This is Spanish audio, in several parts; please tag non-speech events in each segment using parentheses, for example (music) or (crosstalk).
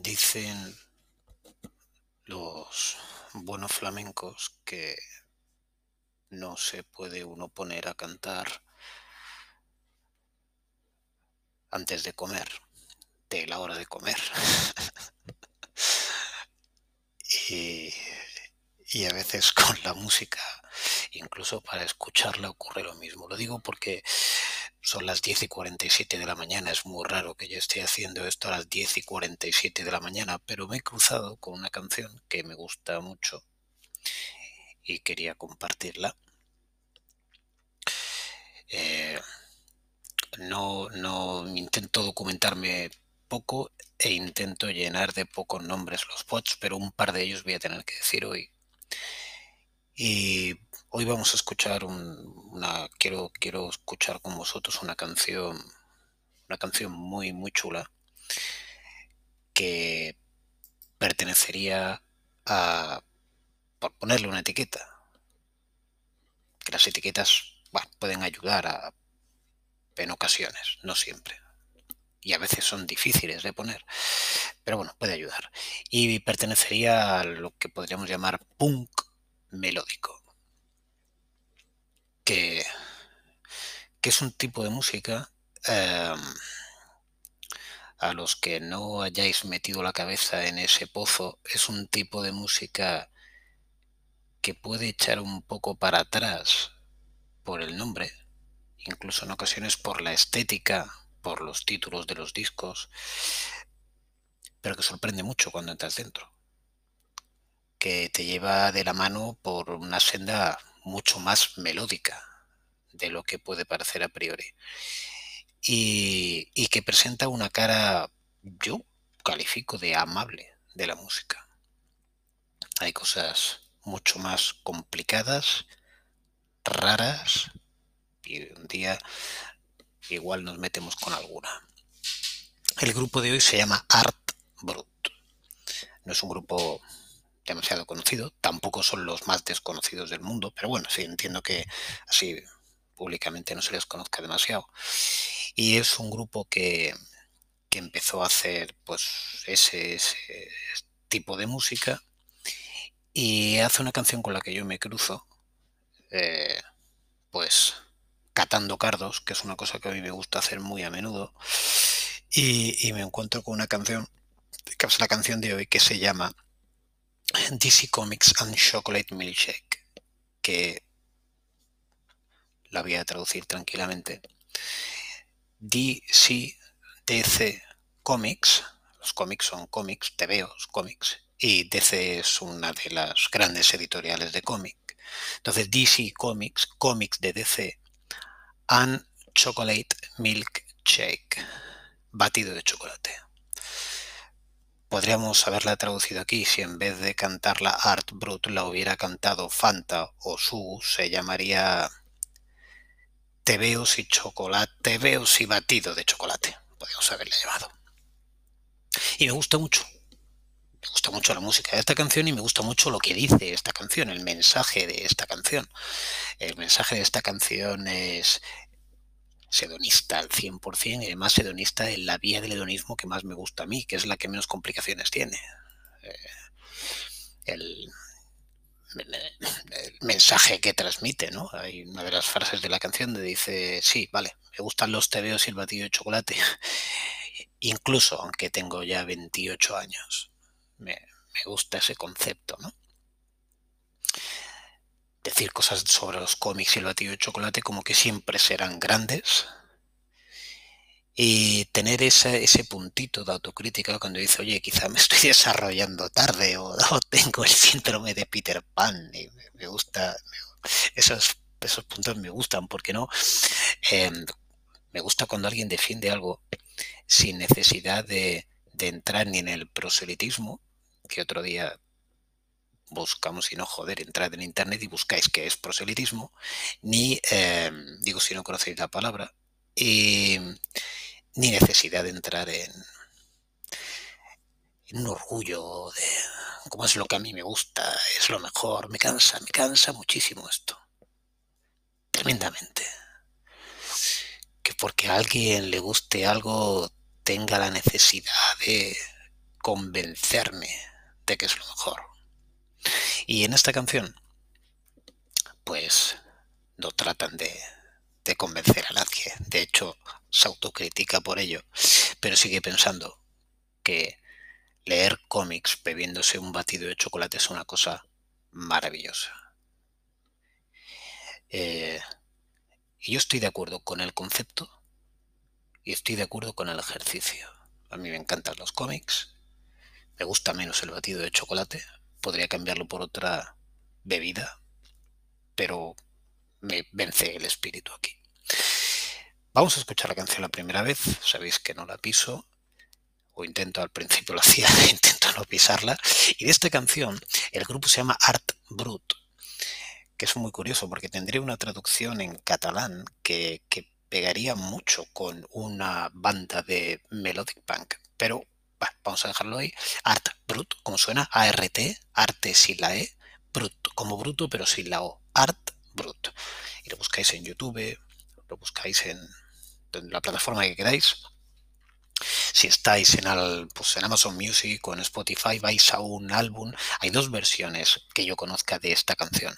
Dicen los buenos flamencos que no se puede uno poner a cantar antes de comer, de la hora de comer. (laughs) y, y a veces con la música, incluso para escucharla ocurre lo mismo. Lo digo porque son las 10 y 47 de la mañana. Es muy raro que yo esté haciendo esto a las 10 y 47 de la mañana, pero me he cruzado con una canción que me gusta mucho y quería compartirla. Eh, no, no intento documentarme poco e intento llenar de pocos nombres los bots, pero un par de ellos voy a tener que decir hoy. Hoy vamos a escuchar una quiero quiero escuchar con vosotros una canción una canción muy muy chula que pertenecería a por ponerle una etiqueta que las etiquetas pueden ayudar a, en ocasiones no siempre y a veces son difíciles de poner pero bueno puede ayudar. Y pertenecería a lo que podríamos llamar punk melódico que, es un tipo de música em, a los que no hayáis metido la cabeza en ese pozo, es un tipo de música que puede echar un poco para atrás por el nombre, incluso en ocasiones por la estética, por los títulos de los discos, pero que sorprende mucho cuando entras dentro, que te lleva de la mano por una senda mucho más melódica de lo que puede parecer a priori. Y, que presenta una cara, yo califico de amable de la música. Hay cosas mucho más complicadas, raras, y un día igual nos metemos con alguna. El grupo de hoy se llama Art Brut. No es un grupo demasiado conocido, tampoco son los más desconocidos del mundo, pero bueno, sí entiendo que así públicamente no se les conozca demasiado. Y es un grupo que, empezó a hacer pues ese, tipo de música y hace una canción con la que yo me cruzo, eh, pues catando cardos, que es una cosa que a mí me gusta hacer muy a menudo, y, y me encuentro con una canción, que es la canción de hoy, que se llama DC Comics and Chocolate Milkshake, que la voy a traducir tranquilamente. DC, DC Comics, los cómics son cómics, TVOs, cómics, y DC es una de las grandes editoriales de cómic. Entonces, DC Comics, cómics de DC, and Chocolate Milk Shake, batido de chocolate. Podríamos haberla traducido aquí si en vez de cantarla Art Brut la hubiera cantado Fanta o Su, se llamaría tebeos y chocolate, tebeos y batido de chocolate, podríamos haberle llamado. Y me gusta mucho, me gusta mucho la música de esta canción y me gusta mucho lo que dice esta canción, el mensaje de esta canción. El mensaje de esta canción es sedonista al 100% y además sedonista en la vía del hedonismo que más me gusta a mí, que es la que menos complicaciones tiene. Eh, el, mensaje que transmite, ¿no? Hay una de las frases de la canción donde dice, sí, vale, me gustan los tebeos y el batido de chocolate, (laughs) incluso aunque tengo ya 28 años. Me, me gusta ese concepto, ¿no? Decir cosas sobre los cómics y el batido de chocolate como que siempre serán grandes, y tener ese, ese puntito de autocrítica cuando dice, oye, quizá me (laughs) estoy desarrollando tarde o, tengo el síndrome de Peter Pan y me, gusta, esos, esos puntos me gustan, porque no? Em, me gusta cuando alguien defiende algo sin necesidad de, entrar ni en el proselitismo, que otro día buscamos y no joder, entrad en internet y buscáis qué es proselitismo, ni, em, digo si no conocéis la palabra, ni necesidad de entrar en, un orgullo de cómo es lo que a mí me gusta, es lo mejor, me cansa, me cansa muchísimo esto. Tremendamente. Que porque a alguien le guste algo tenga la necesidad de convencerme de que es lo mejor. Y en esta canción, pues no tratan de, convencer a nadie. De hecho, se autocritica por ello, pero sigue pensando que leer cómics bebiéndose un batido de chocolate es una cosa maravillosa. Eh, y yo estoy de acuerdo con el concepto y estoy de acuerdo con el ejercicio. A mí me encantan los cómics, me gusta menos el batido de chocolate, podría cambiarlo por otra bebida, pero me vence el espíritu aquí. Vamos a escuchar la canción la primera vez, sabéis que no la piso, o intento al principio lo (laughs) hacía, intento no pisarla, y de esta canción el grupo se llama Art Brut, que es muy curioso porque tendría una traducción en catalán que, pegaría mucho con una banda de melodic punk, pero vamos a dejarlo ahí. Art Brut, como suena, A-R-T, arte sin la E, brut, como bruto pero sin la O, Art Brut. Y lo buscáis en YouTube, lo buscáis en, en la plataforma que queráis, si estáis en, pues en Amazon Music o en Spotify, vais a un álbum. Hay dos versiones que yo conozca de esta canción.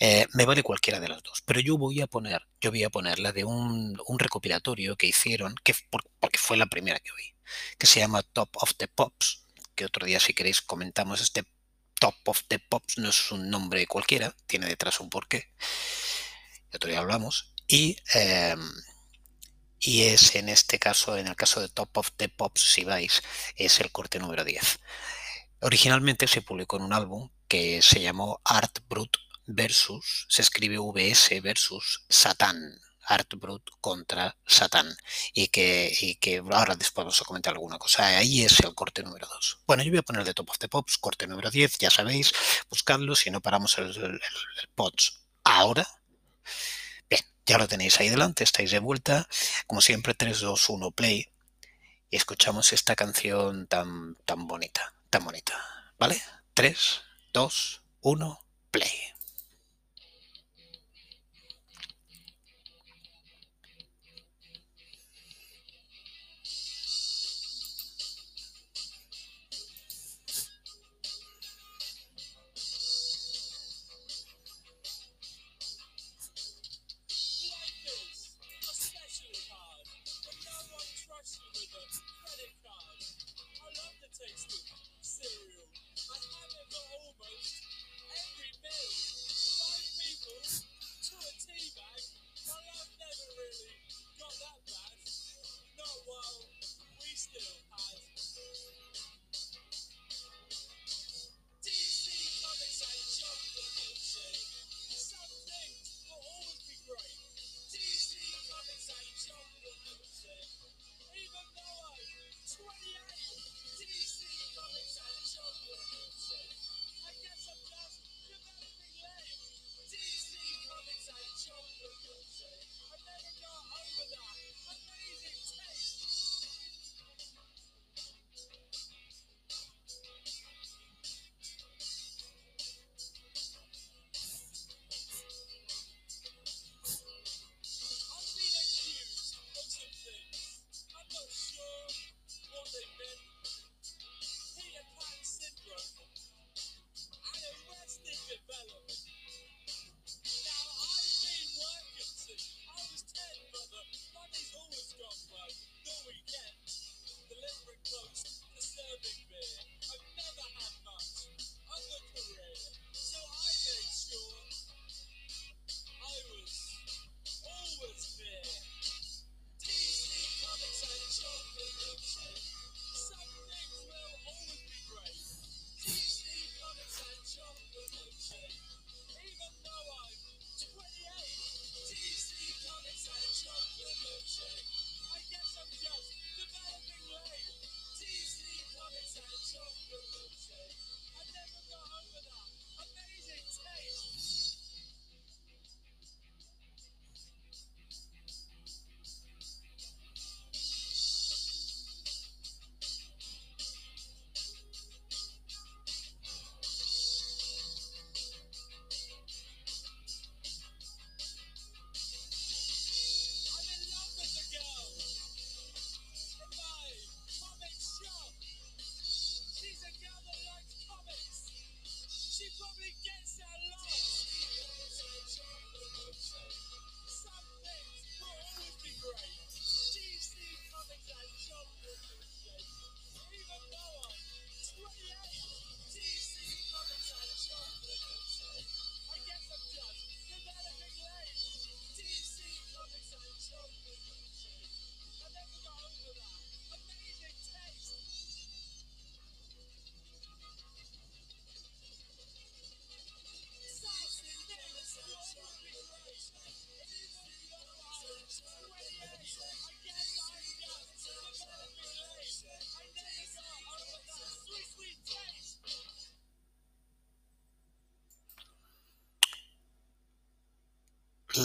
Eh, me vale cualquiera de las dos, pero yo voy a poner, yo voy a poner la de un, recopilatorio que hicieron, que porque fue la primera que oí, que se llama Top of the Pops. Que otro día, si queréis, comentamos este Top of the Pops. No es un nombre cualquiera, tiene detrás un porqué. Otro día hablamos. Y em, y es en este caso, en el caso de Top of the Pops, si vais, es el corte número 10. Originalmente se publicó en un álbum que se llamó Art Brut versus, se escribe VS versus Satán. Art Brut contra Satán. Y que, y que ahora después vamos a comentar alguna cosa. Ahí es el corte número 2. Bueno, yo voy a poner de Top of the Pops, corte número 10, ya sabéis, buscadlo, si no paramos el, el, el POTS ahora ya lo tenéis ahí delante, estáis de vuelta. Como siempre, 3, 2, 1, play. Y escuchamos esta canción tan, tan bonita, tan bonita. ¿Vale? 3, 2, 1, play.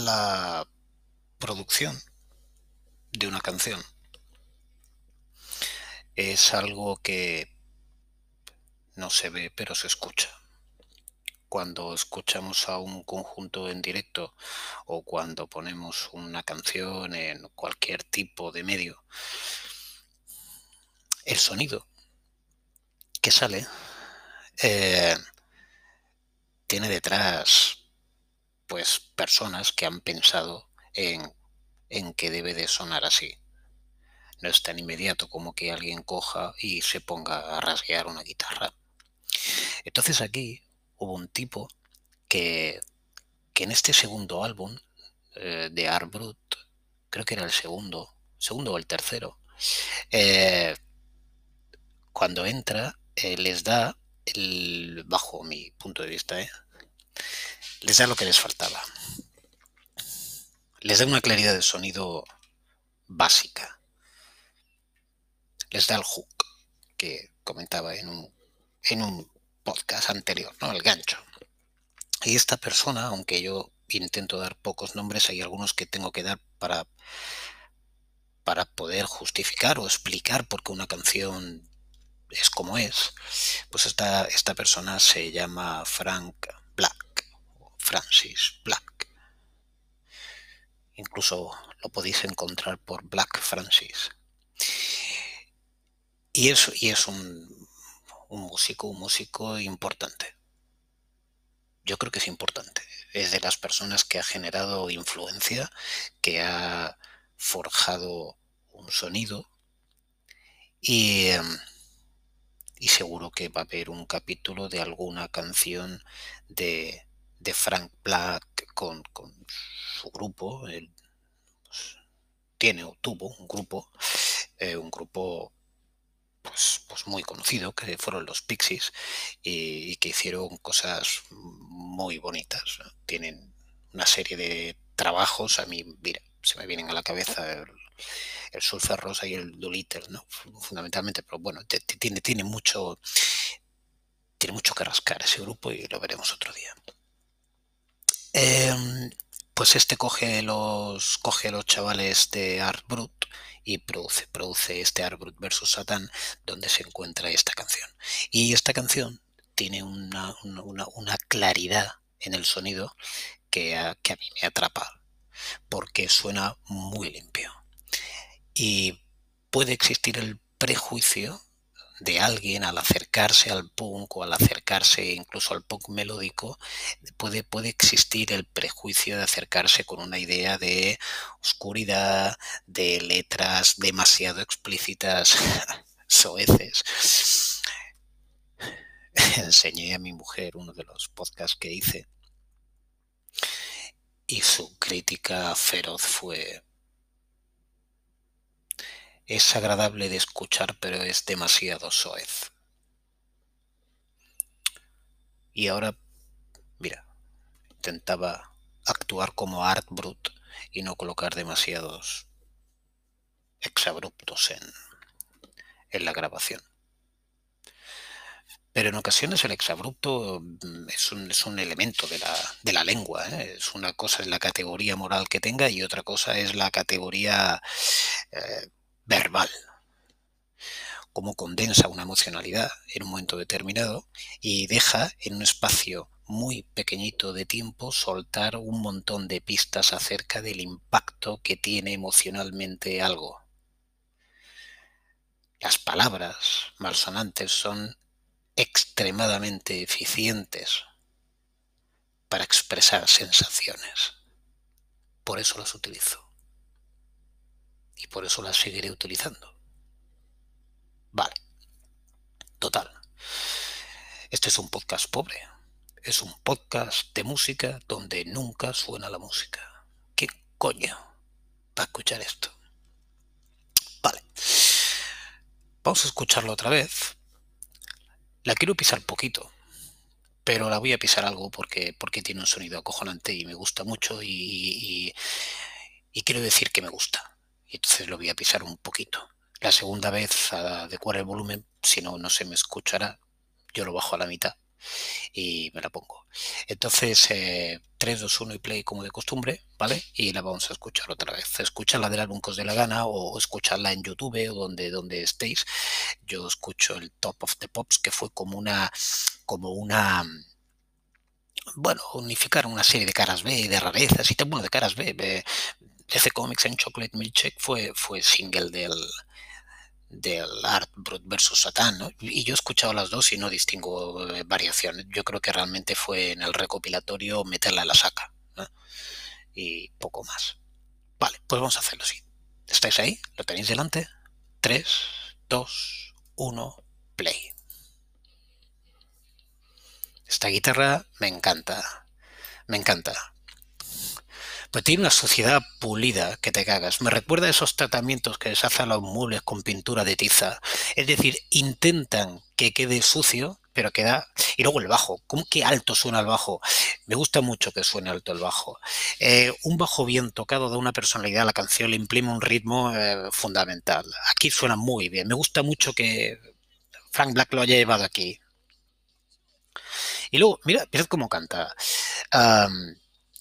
La producción de una canción es algo que no se ve pero se escucha. Cuando escuchamos a un conjunto en directo o cuando ponemos una canción en cualquier tipo de medio, el sonido que sale eh, tiene detrás pues personas que han pensado en, en que debe de sonar así. No es tan inmediato como que alguien coja y se ponga a rasguear una guitarra. Entonces aquí hubo un tipo que, que en este segundo álbum eh, de Art Brut, creo que era el segundo, segundo o el tercero, eh, cuando entra eh, les da, el, bajo mi punto de vista, les da lo que les faltaba. Les da una claridad de sonido básica. Les da el hook que comentaba en un, en un podcast anterior, ¿no? El gancho. Y esta persona, aunque yo intento dar pocos nombres, hay algunos que tengo que dar para, para poder justificar o explicar por qué una canción es como es, pues esta, esta persona se llama Frank Francis Black. Incluso lo podéis encontrar por Black Francis. Y es, y es un, un músico, un músico importante. Yo creo que es importante. Es de las personas que ha generado influencia, que ha forjado un sonido y, em, y seguro que va a haber un capítulo de alguna canción de, de Frank Black con, con su grupo. Él, pues, tiene o tuvo un grupo, eh, un grupo pues, pues muy conocido, que fueron los Pixies, y, que hicieron cosas muy bonitas. Tienen una serie de trabajos, a mí, mira, se me vienen a la cabeza el, el Rosa y el Doolittle, ¿no? Fundamentalmente, pero bueno, tiene, tiene mucho tiene mucho que rascar ese grupo y lo veremos otro día. Em, pues este coge los coge los chavales de Art Brut y produce, produce este Arbrut versus Satán, donde se encuentra esta canción. Y esta canción tiene una, una, claridad en el sonido que a, que a mí me atrapa, porque suena muy limpio. Y puede existir el prejuicio de alguien al acercarse al punk o al acercarse incluso al punk melódico, puede, puede existir el prejuicio de acercarse con una idea de oscuridad, de letras demasiado explícitas, (laughs) soeces. (laughs) Enseñé a mi mujer uno de los podcasts que hice y su crítica feroz fue es agradable de escuchar, pero es demasiado soez. Y ahora, mira, intentaba actuar como Art Brut y no colocar demasiados exabruptos en, en la grabación. Pero en ocasiones el exabrupto mm, es un, es un elemento de la, de la lengua. ¿eh? Es una cosa es la categoría moral que tenga y otra cosa es la categoría eh, verbal, cómo condensa una emocionalidad en un momento determinado y deja en un espacio muy pequeñito de tiempo soltar un montón de pistas acerca del impacto que tiene emocionalmente algo. Las palabras malsonantes son extremadamente eficientes para expresar sensaciones. Por eso las utilizo y por eso la seguiré utilizando. Vale. Total. Este es un podcast pobre. Es un podcast de música donde nunca suena la música. ¿Qué coño va a escuchar esto? Vale. Vamos a escucharlo otra vez. La quiero pisar poquito, pero la voy a pisar algo porque, porque tiene un sonido acojonante y me gusta mucho y, y quiero decir que me gusta entonces lo voy a pisar un poquito. La segunda vez a adecuar el volumen, si no, no se me escuchará. Yo lo bajo a la mitad y me la pongo. Entonces, eh, 3, 2, 1 y play como de costumbre, ¿vale? Y la vamos a escuchar otra vez. Escucharla del álbum que os dé la gana o escucharla en YouTube o donde, donde estéis. Yo escucho el Top of the Pops, que fue como una, como una, bueno, unificar una serie de caras B, de rarezas y bueno, de caras B. B DC Comics en Chocolate Milkshake fue, fue single del, del Art Brut versus Satan, ¿no? Y yo he escuchado las dos y no distingo eh, variaciones. Yo creo que realmente fue en el recopilatorio meterla en la saca. Y poco más. Vale, pues vamos a hacerlo así. ¿Estáis ahí? ¿Lo tenéis delante? 3, 2, 1, play. Esta guitarra me encanta. Me encanta pues tiene una sociedad pulida que te cagas. Me recuerda a esos tratamientos que se hacen a los muebles con pintura de tiza. Es decir, intentan que quede sucio, pero queda... Y luego el bajo. ¿Cómo que alto suena el bajo? Me gusta mucho que suene alto el bajo. Eh, un bajo bien tocado da una personalidad a la canción, le imprime un ritmo eh, fundamental. Aquí suena muy bien. Me gusta mucho que Frank Black lo haya llevado aquí. Y luego, mira, mirad cómo canta.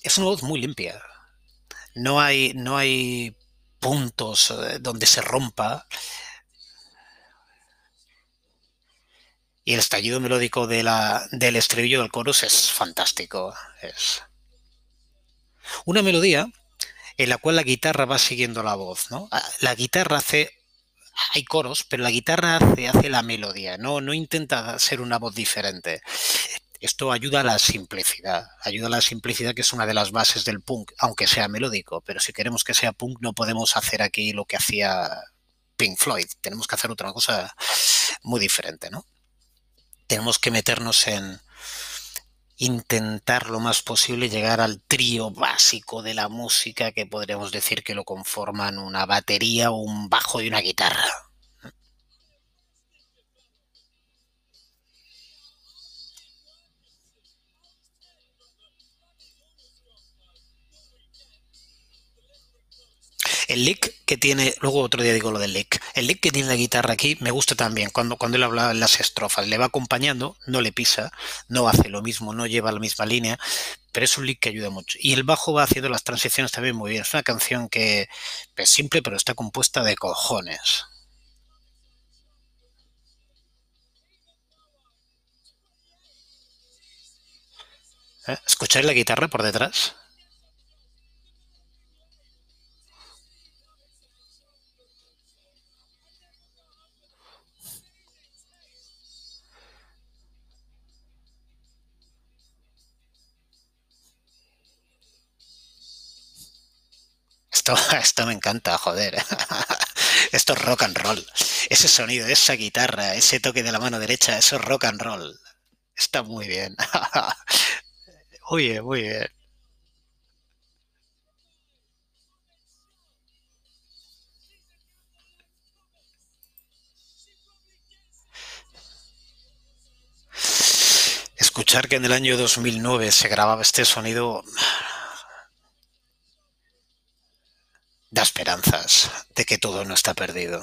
Es una voz muy limpia no hay, no hay puntos eh, donde se rompa. Y el estallido melódico de la, del estribillo del chorus es fantástico. Es una melodía en la cual la guitarra va siguiendo la voz, ¿no? Ah, la guitarra hace hay coros, pero la guitarra hace, hace la melodía, no, no intenta ser una voz diferente. Esto ayuda a la simplicidad, ayuda a la simplicidad que es una de las bases del punk, aunque sea melódico, pero si queremos que sea punk no podemos hacer aquí lo que hacía Pink Floyd, tenemos que hacer otra cosa muy diferente, ¿no? Tenemos que meternos en intentar lo más posible llegar al trío básico de la música que podríamos decir que lo conforman una batería, un bajo y una guitarra. El lick que tiene, luego otro día digo lo del lick, el lick que tiene la guitarra aquí me gusta también, cuando, cuando él habla en las estrofas, le va acompañando, no le pisa, no hace lo mismo, no lleva la misma línea, pero es un lick que ayuda mucho. Y el bajo va haciendo las transiciones también muy bien. Es una canción que es simple, pero está compuesta de cojones. ¿Eh? ¿Escucháis la guitarra por detrás? (laughs) Esto, me encanta, joder. (laughs) Esto es rock and roll. Ese sonido, esa guitarra, ese toque de la mano derecha, eso es rock and roll. Está muy bien. (laughs) Muy muy bien. Escuchar que en el año 2009 se grababa este sonido da esperanzas de que todo no está perdido.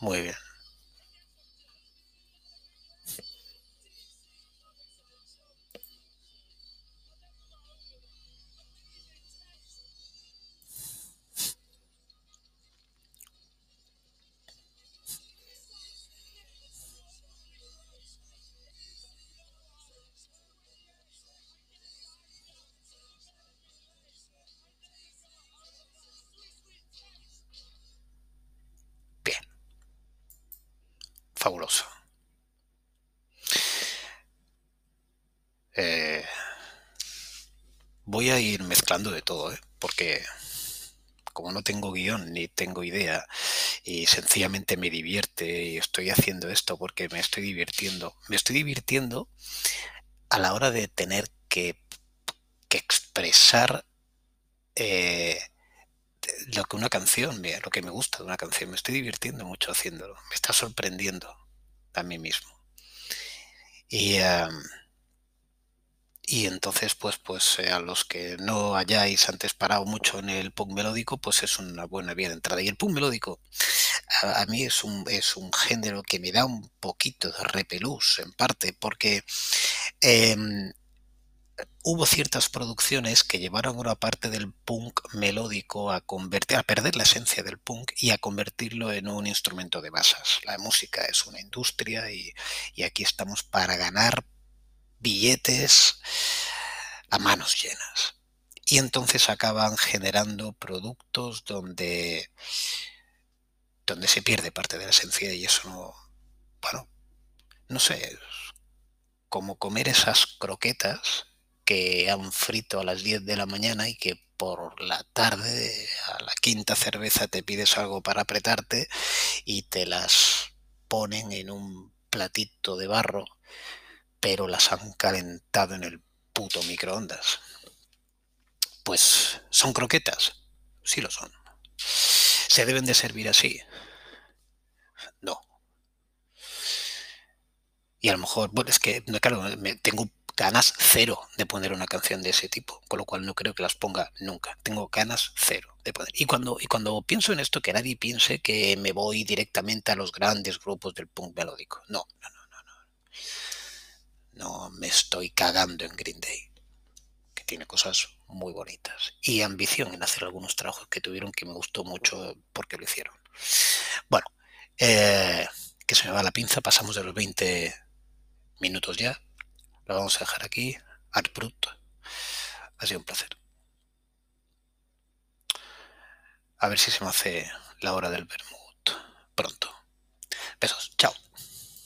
Muy bien. Fabuloso. Eh, voy a ir mezclando de todo, ¿eh? porque como no tengo guion ni tengo idea y sencillamente me divierte y estoy haciendo esto porque me estoy divirtiendo, me estoy divirtiendo a la hora de tener que, expresar eh, lo que una canción, lo que me gusta de una canción, me estoy divirtiendo mucho haciéndolo, me está sorprendiendo a mí mismo. Y, y entonces, pues, pues eh, a los que no hayáis antes parado mucho en el punk melódico, pues es una buena vía de entrada. Y el punk melódico a, mí es un, es un género que me da un poquito de repelús, en parte, porque em, hubo ciertas producciones que llevaron una parte del punk melódico a convertir, a perder la esencia del punk y a convertirlo en un instrumento de masas. La música es una industria y, y aquí estamos para ganar billetes a manos llenas. Y entonces acaban generando productos donde, donde se pierde parte de la esencia y eso no, bueno, no sé, como comer esas croquetas que han frito a las 10 de la mañana y que por la tarde, a la quinta cerveza, te pides algo para apretarte y te las ponen en un platito de barro, pero las han calentado en el puto microondas. Pues son croquetas, sí lo son. ¿Se deben de servir así? No. Y a lo mejor, bueno, es que, claro, tengo ganas cero de poner una canción de ese tipo, con lo cual no creo que las ponga nunca. Tengo ganas cero de poner. Y cuando, y cuando pienso en esto, que nadie piense que me voy directamente a los grandes grupos del punk melódico. No, no, no, no. No, no me estoy cagando en Green Day, que tiene cosas muy bonitas. Y ambición en hacer algunos trabajos que tuvieron que me gustó mucho porque lo hicieron. Bueno, eh, que se me va la pinza, pasamos de los 20 minutos ya. Lo vamos a dejar aquí. Arbrut. Ha sido un placer. A ver si se me hace la hora del vermut pronto. Besos. Chao.